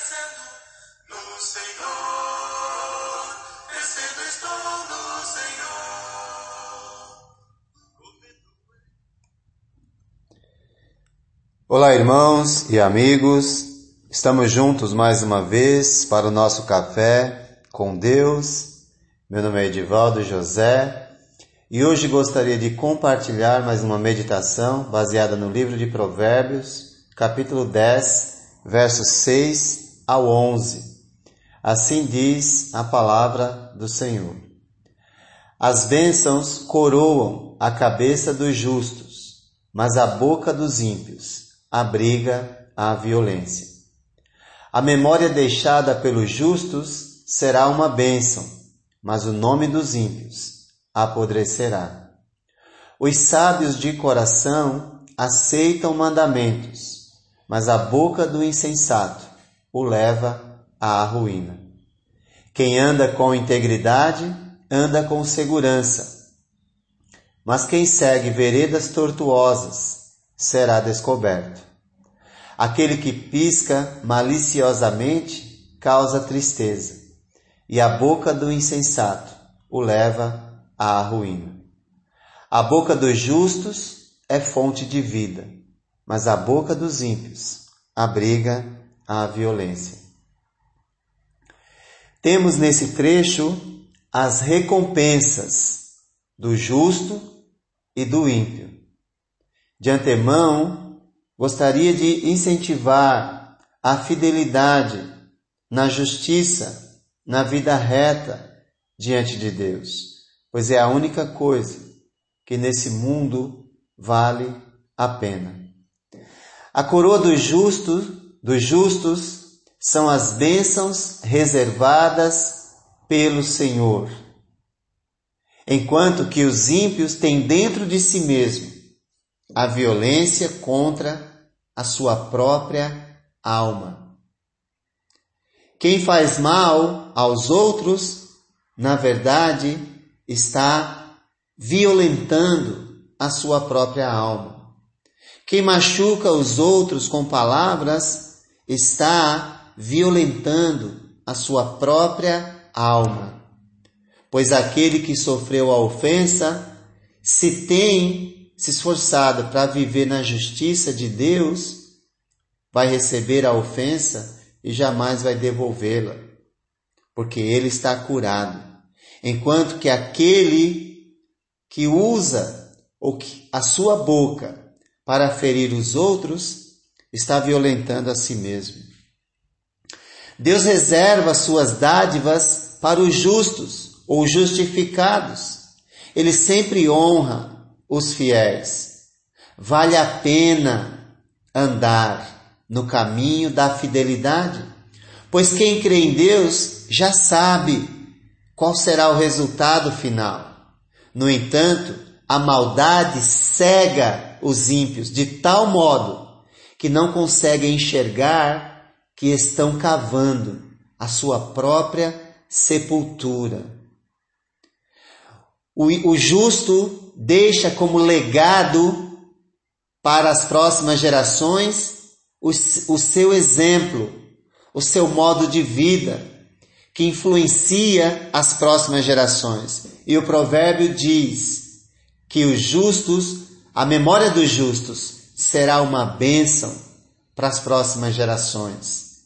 no Senhor, crescendo estou no Senhor. Olá, irmãos e amigos. Estamos juntos mais uma vez para o nosso café com Deus. Meu nome é Edivaldo José e hoje gostaria de compartilhar mais uma meditação baseada no livro de Provérbios, capítulo 10, versos 6 ao 11. Assim diz a palavra do Senhor. As bênçãos coroam a cabeça dos justos, mas a boca dos ímpios abriga a violência. A memória deixada pelos justos será uma bênção, mas o nome dos ímpios apodrecerá. Os sábios de coração aceitam mandamentos, mas a boca do insensato o leva à ruína. Quem anda com integridade anda com segurança, mas quem segue veredas tortuosas será descoberto. Aquele que pisca maliciosamente causa tristeza, e a boca do insensato o leva à ruína. A boca dos justos é fonte de vida, mas a boca dos ímpios abriga a violência. Temos nesse trecho as recompensas do justo e do ímpio. De antemão, gostaria de incentivar a fidelidade na justiça, na vida reta diante de Deus pois é a única coisa que nesse mundo vale a pena. A coroa dos justos, dos justos são as bênçãos reservadas pelo Senhor, enquanto que os ímpios têm dentro de si mesmo a violência contra a sua própria alma. Quem faz mal aos outros, na verdade, está violentando a sua própria alma. Quem machuca os outros com palavras está violentando a sua própria alma. Pois aquele que sofreu a ofensa, se tem se esforçado para viver na justiça de Deus, vai receber a ofensa e jamais vai devolvê-la, porque ele está curado enquanto que aquele que usa a sua boca para ferir os outros está violentando a si mesmo. Deus reserva suas dádivas para os justos ou justificados. Ele sempre honra os fiéis. Vale a pena andar no caminho da fidelidade, pois quem crê em Deus já sabe qual será o resultado final. No entanto, a maldade cega os ímpios de tal modo que não conseguem enxergar que estão cavando a sua própria sepultura. O, justo deixa como legado para as próximas gerações o, o seu exemplo, o seu modo de vida, que influencia as próximas gerações. E o provérbio diz que os justos, a memória dos justos, será uma bênção para as próximas gerações.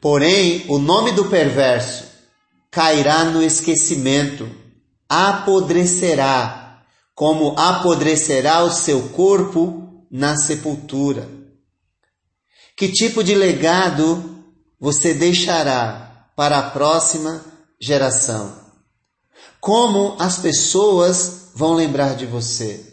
Porém, o nome do perverso cairá no esquecimento, apodrecerá, como apodrecerá o seu corpo na sepultura. Que tipo de legado você deixará para a próxima geração. Como as pessoas vão lembrar de você?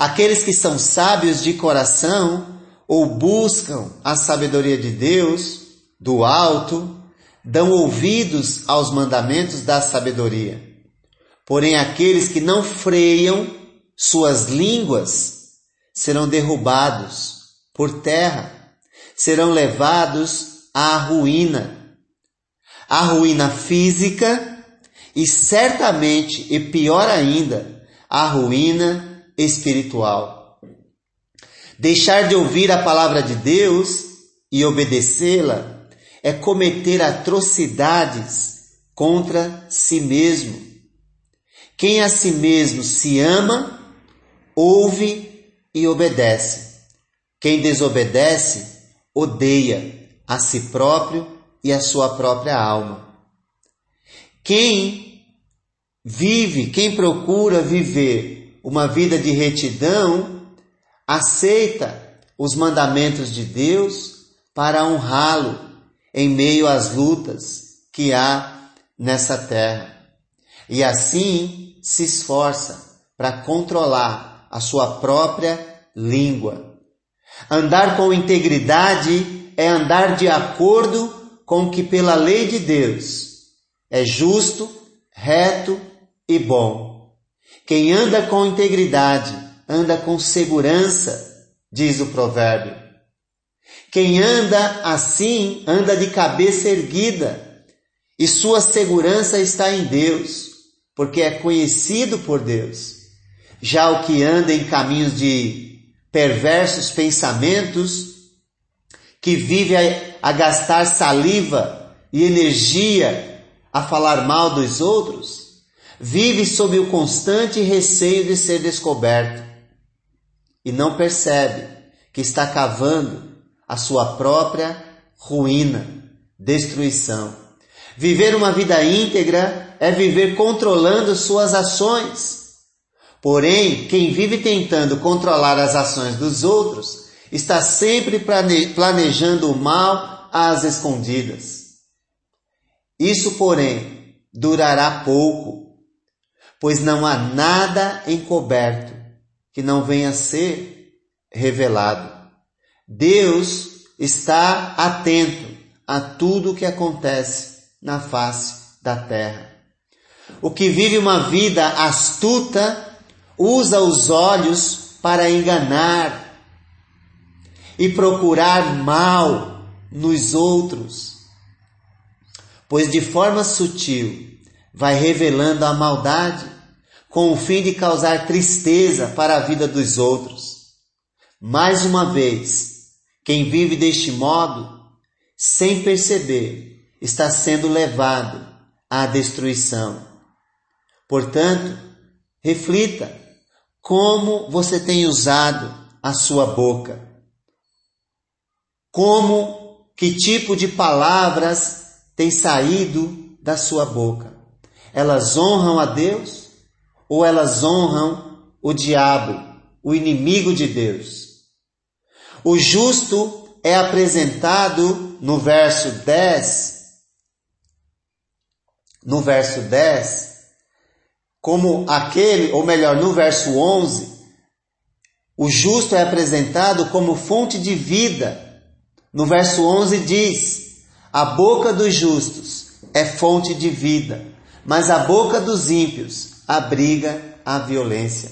Aqueles que são sábios de coração ou buscam a sabedoria de Deus, do alto, dão ouvidos aos mandamentos da sabedoria. Porém, aqueles que não freiam suas línguas serão derrubados por terra, serão levados à ruína. A ruína física e certamente, e pior ainda, a ruína espiritual. Deixar de ouvir a palavra de Deus e obedecê-la é cometer atrocidades contra si mesmo. Quem a si mesmo se ama, ouve e obedece. Quem desobedece, odeia a si próprio e a sua própria alma. Quem vive, quem procura viver uma vida de retidão, aceita os mandamentos de Deus para honrá-lo em meio às lutas que há nessa terra. E assim se esforça para controlar a sua própria língua. Andar com integridade é andar de acordo com o que pela lei de Deus é justo, reto e bom. Quem anda com integridade anda com segurança, diz o provérbio. Quem anda assim anda de cabeça erguida e sua segurança está em Deus, porque é conhecido por Deus. Já o que anda em caminhos de perversos pensamentos, que vive a, a gastar saliva e energia a falar mal dos outros, vive sob o constante receio de ser descoberto e não percebe que está cavando a sua própria ruína, destruição. Viver uma vida íntegra é viver controlando suas ações. Porém, quem vive tentando controlar as ações dos outros está sempre planejando o mal às escondidas. Isso, porém, durará pouco pois não há nada encoberto que não venha a ser revelado. Deus está atento a tudo o que acontece na face da terra. O que vive uma vida astuta usa os olhos para enganar e procurar mal nos outros, pois de forma sutil vai revelando a maldade com o fim de causar tristeza para a vida dos outros. Mais uma vez, quem vive deste modo, sem perceber, está sendo levado à destruição. Portanto, reflita como você tem usado a sua boca. Como, que tipo de palavras tem saído da sua boca. Elas honram a Deus ou elas honram o diabo, o inimigo de Deus? O justo é apresentado no verso 10, no verso 10, como aquele, ou melhor, no verso 11, o justo é apresentado como fonte de vida. No verso 11 diz: A boca dos justos é fonte de vida, mas a boca dos ímpios abriga a violência.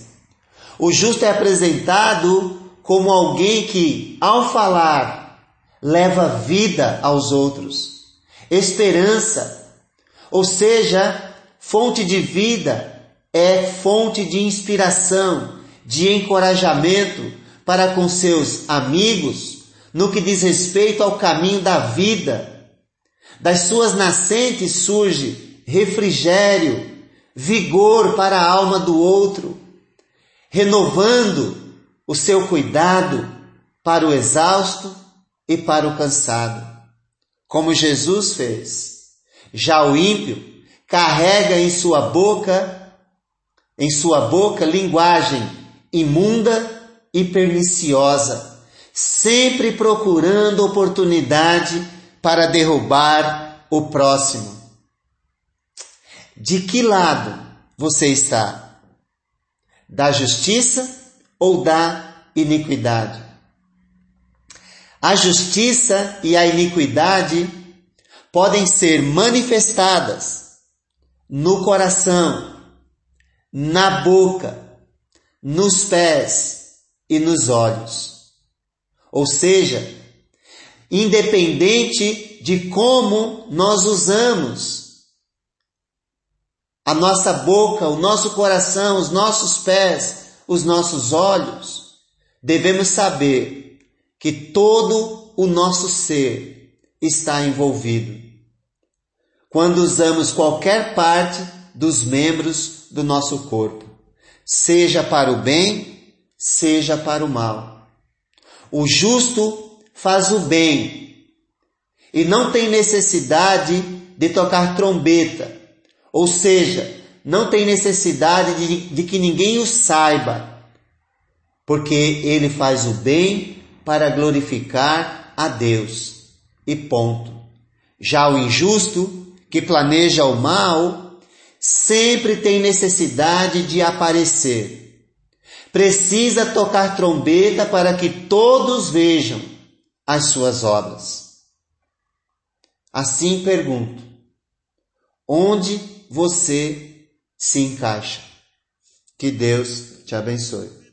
O justo é apresentado como alguém que, ao falar, leva vida aos outros, esperança, ou seja, fonte de vida é fonte de inspiração, de encorajamento para com seus amigos no que diz respeito ao caminho da vida. Das suas nascentes surge refrigério, vigor para a alma do outro, renovando o seu cuidado para o exausto e para o cansado, como Jesus fez. Já o ímpio carrega em sua boca, em sua boca linguagem imunda e perniciosa, sempre procurando oportunidade para derrubar o próximo. De que lado você está? Da justiça ou da iniquidade? A justiça e a iniquidade podem ser manifestadas no coração, na boca, nos pés e nos olhos. Ou seja, independente de como nós usamos a nossa boca, o nosso coração, os nossos pés, os nossos olhos, devemos saber que todo o nosso ser está envolvido. Quando usamos qualquer parte dos membros do nosso corpo, seja para o bem, seja para o mal. O justo faz o bem e não tem necessidade de tocar trombeta, ou seja, não tem necessidade de, de que ninguém o saiba, porque ele faz o bem para glorificar a Deus. E ponto. Já o injusto, que planeja o mal, sempre tem necessidade de aparecer. Precisa tocar trombeta para que todos vejam as suas obras. Assim pergunto: onde você se encaixa. Que Deus te abençoe. Erros,